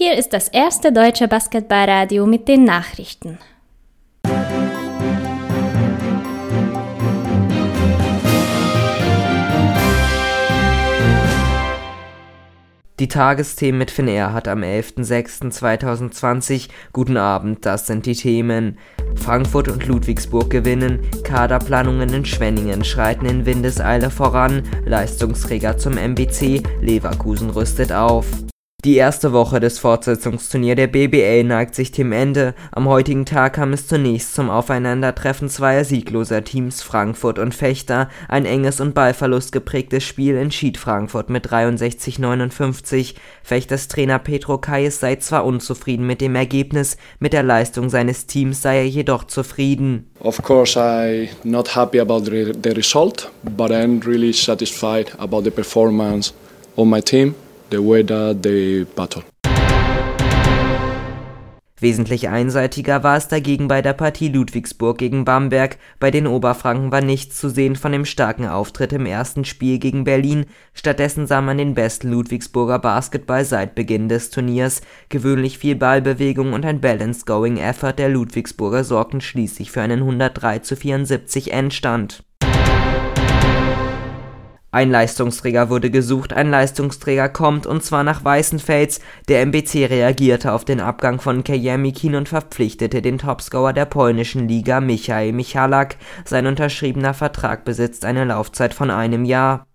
Hier ist das erste deutsche Basketballradio mit den Nachrichten. Die Tagesthemen mit Finnair hat am 11.06.2020. Guten Abend, das sind die Themen. Frankfurt und Ludwigsburg gewinnen, Kaderplanungen in Schwenningen schreiten in Windeseile voran, Leistungsträger zum MBC, Leverkusen rüstet auf. Die erste Woche des Fortsetzungsturniers der BBL neigt sich dem Ende. Am heutigen Tag kam es zunächst zum Aufeinandertreffen zweier siegloser Teams Frankfurt und Fechter. Ein enges und Ballverlust geprägtes Spiel entschied Frankfurt mit 63:59. Fechters Trainer Petro Kayes sei zwar unzufrieden mit dem Ergebnis, mit der Leistung seines Teams sei er jedoch zufrieden. Of course I not happy about the result, but I'm really satisfied about the performance of my team the way that they battle. Wesentlich einseitiger war es dagegen bei der Partie Ludwigsburg gegen Bamberg. Bei den Oberfranken war nichts zu sehen von dem starken Auftritt im ersten Spiel gegen Berlin. Stattdessen sah man den besten Ludwigsburger Basketball seit Beginn des Turniers. Gewöhnlich viel Ballbewegung und ein balanced going effort der Ludwigsburger sorgten schließlich für einen 103 zu 74 Endstand. Ein Leistungsträger wurde gesucht, ein Leistungsträger kommt, und zwar nach Weißenfels. Der MBC reagierte auf den Abgang von Kajemikin und verpflichtete den Topscorer der polnischen Liga Michael Michalak. Sein unterschriebener Vertrag besitzt eine Laufzeit von einem Jahr.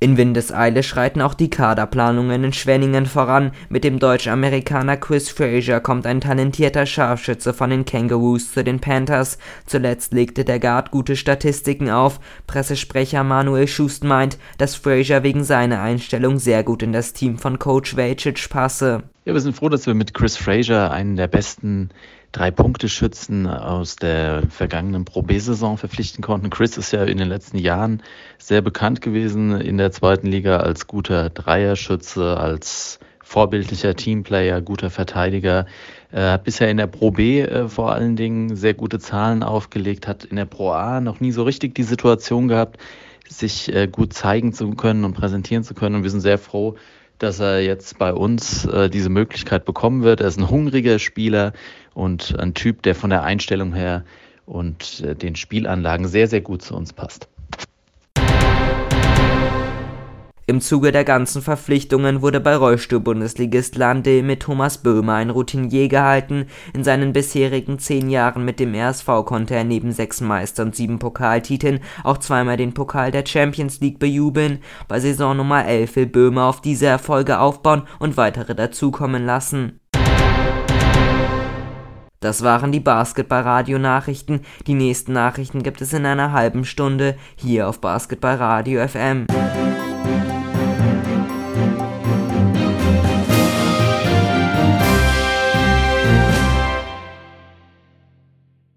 In Windeseile schreiten auch die Kaderplanungen in Schwenningen voran. Mit dem Deutsch-Amerikaner Chris Frazier kommt ein talentierter Scharfschütze von den Kangaroos zu den Panthers. Zuletzt legte der Guard gute Statistiken auf. Pressesprecher Manuel Schust meint, dass Frazier wegen seiner Einstellung sehr gut in das Team von Coach Vajcic passe. Ja, wir sind froh, dass wir mit Chris Frazier einen der besten Drei-Punkte-Schützen aus der vergangenen Pro B-Saison verpflichten konnten. Chris ist ja in den letzten Jahren sehr bekannt gewesen in der zweiten Liga als guter Dreierschütze, als vorbildlicher Teamplayer, guter Verteidiger. Er hat bisher in der Pro B äh, vor allen Dingen sehr gute Zahlen aufgelegt, hat in der Pro A noch nie so richtig die Situation gehabt, sich äh, gut zeigen zu können und präsentieren zu können. Und wir sind sehr froh, dass er jetzt bei uns äh, diese Möglichkeit bekommen wird. Er ist ein hungriger Spieler und ein Typ, der von der Einstellung her und äh, den Spielanlagen sehr, sehr gut zu uns passt. Im Zuge der ganzen Verpflichtungen wurde bei Rollstuhl-Bundesligist Landil mit Thomas Böhmer ein Routinier gehalten. In seinen bisherigen zehn Jahren mit dem RSV konnte er neben sechs Meister- und sieben Pokaltiteln auch zweimal den Pokal der Champions League bejubeln. Bei Saison Nummer 11 will Böhmer auf diese Erfolge aufbauen und weitere dazukommen lassen. Das waren die Basketball-Radio-Nachrichten. Die nächsten Nachrichten gibt es in einer halben Stunde hier auf Basketball Radio FM.